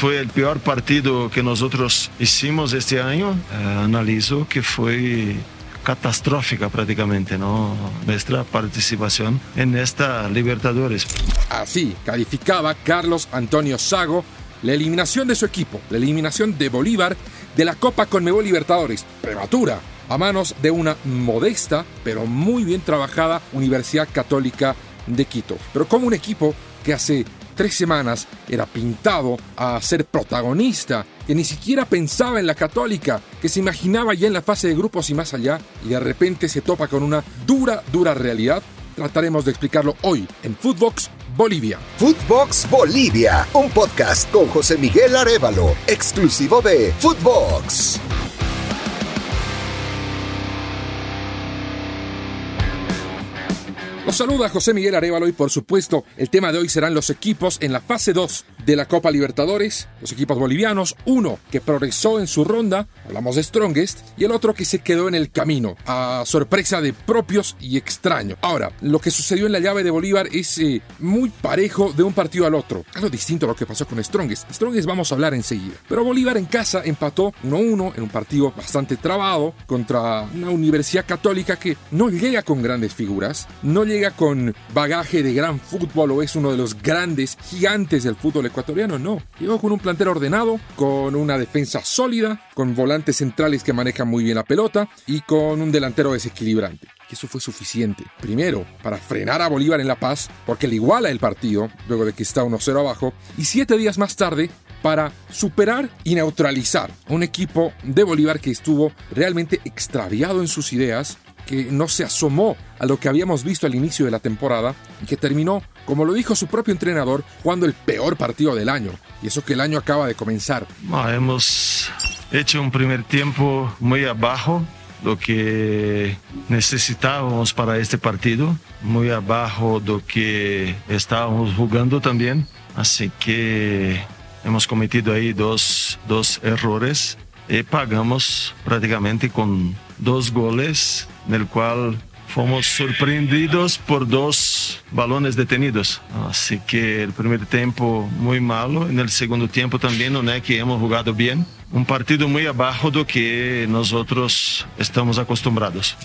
fue el peor partido que nosotros hicimos este año, eh, analizo que fue catastrófica prácticamente, ¿no? Nuestra participación en esta Libertadores. Así calificaba Carlos Antonio Sago la eliminación de su equipo, la eliminación de Bolívar de la Copa Conmebol Libertadores, prematura, a manos de una modesta pero muy bien trabajada Universidad Católica de Quito. Pero como un equipo que hace tres semanas era pintado a ser protagonista, que ni siquiera pensaba en la católica, que se imaginaba ya en la fase de grupos y más allá, y de repente se topa con una dura, dura realidad, trataremos de explicarlo hoy en Footbox Bolivia. Footbox Bolivia, un podcast con José Miguel Arevalo, exclusivo de Footbox. Saluda José Miguel Arevalo y por supuesto el tema de hoy serán los equipos en la fase 2 de la Copa Libertadores, los equipos bolivianos, uno que progresó en su ronda, hablamos de Strongest, y el otro que se quedó en el camino, a sorpresa de propios y extraños. Ahora, lo que sucedió en la llave de Bolívar es eh, muy parejo de un partido al otro, algo distinto a lo que pasó con Strongest. Strongest vamos a hablar enseguida. Pero Bolívar en casa empató 1-1 en un partido bastante trabado contra una universidad católica que no llega con grandes figuras, no llega con bagaje de gran fútbol o es uno de los grandes gigantes del fútbol ecuatoriano, no. Llegó con un plantel ordenado, con una defensa sólida, con volantes centrales que manejan muy bien la pelota y con un delantero desequilibrante. Y eso fue suficiente. Primero, para frenar a Bolívar en La Paz, porque le iguala el partido, luego de que está 1-0 abajo, y siete días más tarde, para superar y neutralizar a un equipo de Bolívar que estuvo realmente extraviado en sus ideas, que no se asomó a lo que habíamos visto al inicio de la temporada y que terminó, como lo dijo su propio entrenador, jugando el peor partido del año. Y eso que el año acaba de comenzar. hemos hecho un primer tiempo muy abajo lo que necesitábamos para este partido, muy abajo lo que estábamos jugando también. Así que hemos cometido ahí dos, dos errores y pagamos prácticamente con dos goles, en el cual fomos sorprendidos por dos balones detenidos. Así que el primer tiempo muy malo, en el segundo tiempo también no es que hemos jugado bien. Un partido muy abajo de que nosotros estamos acostumbrados.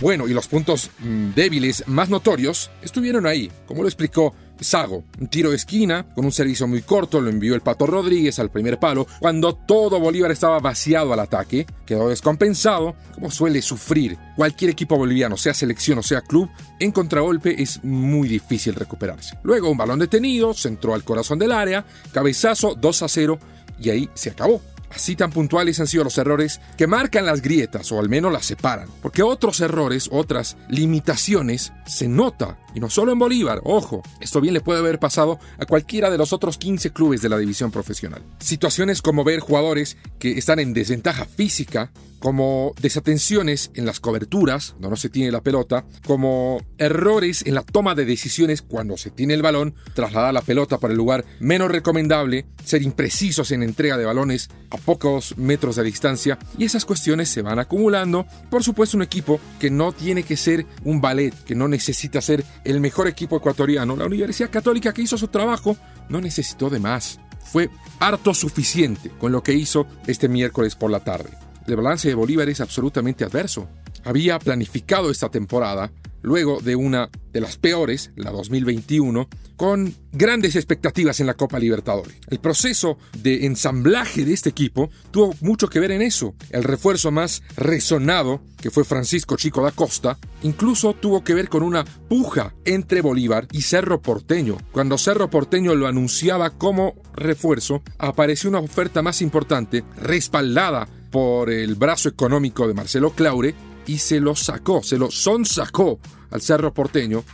Bueno, y los puntos mm, débiles más notorios estuvieron ahí, como lo explicó Sago, un tiro de esquina con un servicio muy corto, lo envió el Pato Rodríguez al primer palo, cuando todo Bolívar estaba vaciado al ataque, quedó descompensado, como suele sufrir cualquier equipo boliviano, sea selección o sea club, en contragolpe es muy difícil recuperarse. Luego un balón detenido, centró al corazón del área, cabezazo 2 a 0 y ahí se acabó. Así tan puntuales han sido los errores que marcan las grietas o al menos las separan. Porque otros errores, otras limitaciones, se nota. Y no solo en Bolívar, ojo, esto bien le puede haber pasado a cualquiera de los otros 15 clubes de la división profesional. Situaciones como ver jugadores que están en desventaja física como desatenciones en las coberturas, cuando no se tiene la pelota, como errores en la toma de decisiones cuando se tiene el balón, trasladar la pelota para el lugar menos recomendable, ser imprecisos en entrega de balones a pocos metros de distancia, y esas cuestiones se van acumulando. Por supuesto, un equipo que no tiene que ser un ballet, que no necesita ser el mejor equipo ecuatoriano. La Universidad Católica que hizo su trabajo no necesitó de más. Fue harto suficiente con lo que hizo este miércoles por la tarde el balance de Bolívar es absolutamente adverso. Había planificado esta temporada, luego de una de las peores, la 2021, con grandes expectativas en la Copa Libertadores. El proceso de ensamblaje de este equipo tuvo mucho que ver en eso. El refuerzo más resonado, que fue Francisco Chico da Costa, incluso tuvo que ver con una puja entre Bolívar y Cerro Porteño. Cuando Cerro Porteño lo anunciaba como refuerzo, apareció una oferta más importante, respaldada por el brazo económico de Marcelo Claure y se lo sacó, se lo sonsacó al Cerro Porteño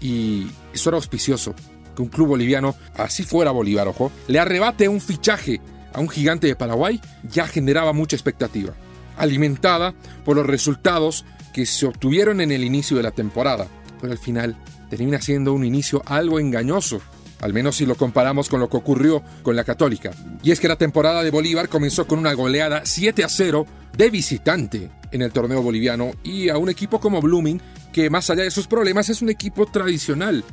y eso era auspicioso. Que un club boliviano, así fuera Bolívar, ojo, le arrebate un fichaje a un gigante de Paraguay ya generaba mucha expectativa, alimentada por los resultados que se obtuvieron en el inicio de la temporada, pero al final termina siendo un inicio algo engañoso al menos si lo comparamos con lo que ocurrió con la Católica. Y es que la temporada de Bolívar comenzó con una goleada 7 a 0 de visitante en el torneo boliviano y a un equipo como Blooming, que más allá de sus problemas es un equipo tradicional.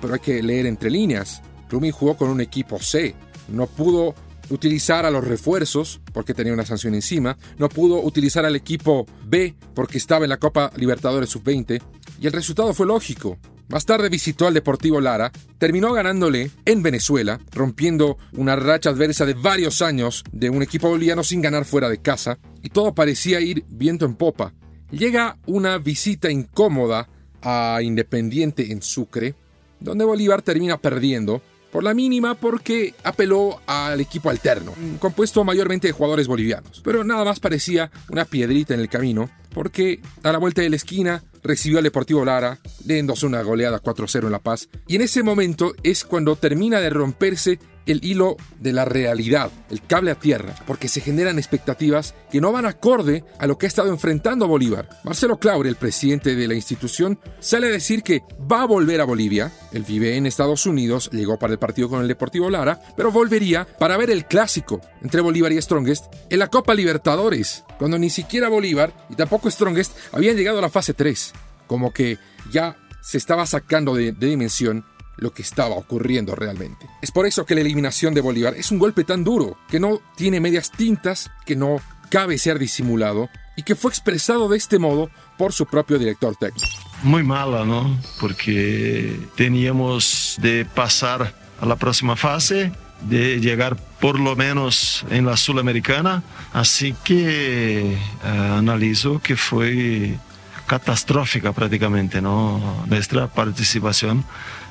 Pero hay que leer entre líneas. Blooming jugó con un equipo C, no pudo utilizar a los refuerzos porque tenía una sanción encima, no pudo utilizar al equipo B porque estaba en la Copa Libertadores Sub-20 y el resultado fue lógico. Más tarde visitó al Deportivo Lara, terminó ganándole en Venezuela, rompiendo una racha adversa de varios años de un equipo boliviano sin ganar fuera de casa, y todo parecía ir viento en popa. Llega una visita incómoda a Independiente en Sucre, donde Bolívar termina perdiendo, por la mínima porque apeló al equipo alterno, compuesto mayormente de jugadores bolivianos. Pero nada más parecía una piedrita en el camino, porque a la vuelta de la esquina recibió al Deportivo Lara, leéndose una goleada 4-0 en La Paz, y en ese momento es cuando termina de romperse el hilo de la realidad, el cable a tierra, porque se generan expectativas que no van acorde a lo que ha estado enfrentando Bolívar. Marcelo Claure, el presidente de la institución, sale a decir que va a volver a Bolivia. Él vive en Estados Unidos, llegó para el partido con el Deportivo Lara, pero volvería para ver el clásico entre Bolívar y Strongest en la Copa Libertadores, cuando ni siquiera Bolívar y tampoco Strongest habían llegado a la fase 3. Como que ya se estaba sacando de, de dimensión lo que estaba ocurriendo realmente. Es por eso que la eliminación de Bolívar es un golpe tan duro, que no tiene medias tintas, que no cabe ser disimulado y que fue expresado de este modo por su propio director técnico. Muy mala, ¿no? Porque teníamos de pasar a la próxima fase, de llegar por lo menos en la Sudamericana, así que eh, analizo que fue catastrófica prácticamente, ¿no? Nuestra participación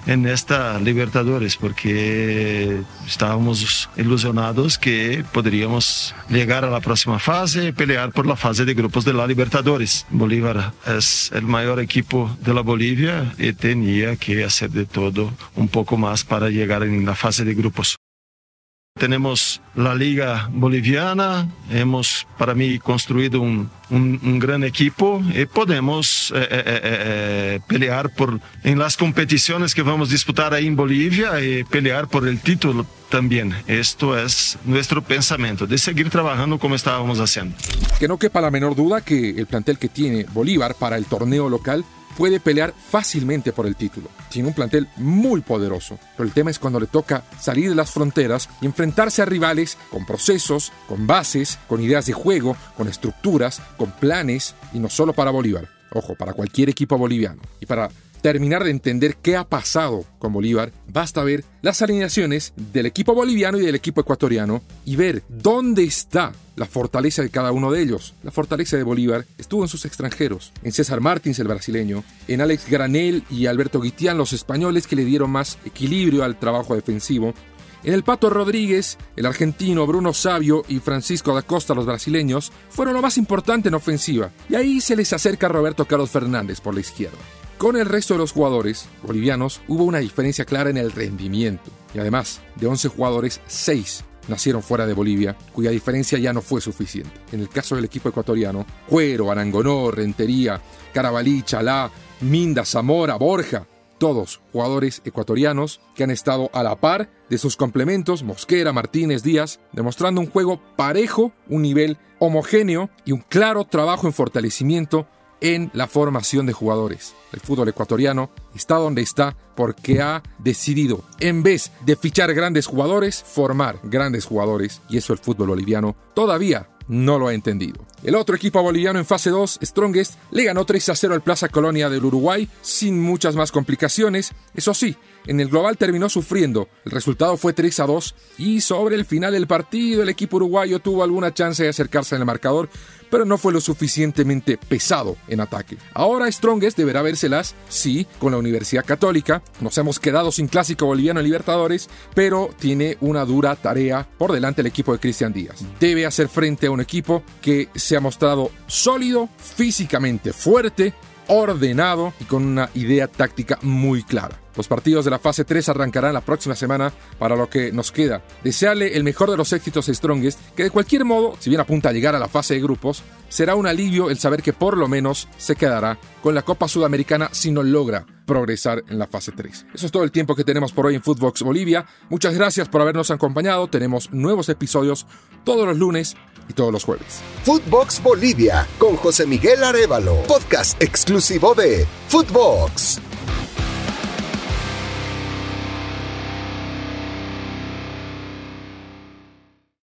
en esta Libertadores, porque estábamos ilusionados que podríamos llegar a la próxima fase y pelear por la fase de grupos de la Libertadores. Bolívar es el mayor equipo de la Bolivia y tenía que hacer de todo un poco más para llegar en la fase de grupos. Tenemos la Liga Boliviana, hemos para mí construido un, un, un gran equipo y podemos eh, eh, eh, pelear por, en las competiciones que vamos a disputar ahí en Bolivia y pelear por el título también. Esto es nuestro pensamiento, de seguir trabajando como estábamos haciendo. Que no quepa la menor duda que el plantel que tiene Bolívar para el torneo local puede pelear fácilmente por el título. Tiene un plantel muy poderoso, pero el tema es cuando le toca salir de las fronteras y enfrentarse a rivales con procesos, con bases, con ideas de juego, con estructuras, con planes, y no solo para Bolívar, ojo, para cualquier equipo boliviano. Y para terminar de entender qué ha pasado con Bolívar, basta ver las alineaciones del equipo boliviano y del equipo ecuatoriano y ver dónde está la fortaleza de cada uno de ellos. La fortaleza de Bolívar estuvo en sus extranjeros, en César Martins, el brasileño, en Alex Granel y Alberto Guitián, los españoles que le dieron más equilibrio al trabajo defensivo, en el Pato Rodríguez, el argentino Bruno Sabio y Francisco da Costa, los brasileños, fueron lo más importante en ofensiva, y ahí se les acerca Roberto Carlos Fernández por la izquierda. Con el resto de los jugadores bolivianos hubo una diferencia clara en el rendimiento, y además, de 11 jugadores, 6 nacieron fuera de Bolivia, cuya diferencia ya no fue suficiente. En el caso del equipo ecuatoriano, Cuero, Arangonó, Rentería, Carabalí, Chalá, Minda, Zamora, Borja, todos jugadores ecuatorianos que han estado a la par de sus complementos, Mosquera, Martínez, Díaz, demostrando un juego parejo, un nivel homogéneo y un claro trabajo en fortalecimiento en la formación de jugadores. El fútbol ecuatoriano está donde está porque ha decidido, en vez de fichar grandes jugadores, formar grandes jugadores. Y eso el fútbol boliviano todavía no lo ha entendido. El otro equipo boliviano en fase 2, Strongest, le ganó 3 a 0 al Plaza Colonia del Uruguay sin muchas más complicaciones. Eso sí, en el global terminó sufriendo. El resultado fue 3 a 2 y sobre el final del partido el equipo uruguayo tuvo alguna chance de acercarse en el marcador, pero no fue lo suficientemente pesado en ataque. Ahora Strongest deberá vérselas, sí, con la Universidad Católica. Nos hemos quedado sin clásico boliviano en Libertadores, pero tiene una dura tarea por delante el equipo de Cristian Díaz. Debe hacer frente a un equipo que se ha mostrado sólido, físicamente fuerte, ordenado y con una idea táctica muy clara. Los partidos de la fase 3 arrancarán la próxima semana para lo que nos queda. Desearle el mejor de los éxitos a Strongest, que de cualquier modo, si bien apunta a llegar a la fase de grupos, será un alivio el saber que por lo menos se quedará con la Copa Sudamericana si no logra progresar en la fase 3. Eso es todo el tiempo que tenemos por hoy en Footbox Bolivia. Muchas gracias por habernos acompañado. Tenemos nuevos episodios todos los lunes y todos los jueves. Footbox Bolivia con José Miguel Arevalo, podcast exclusivo de Footbox.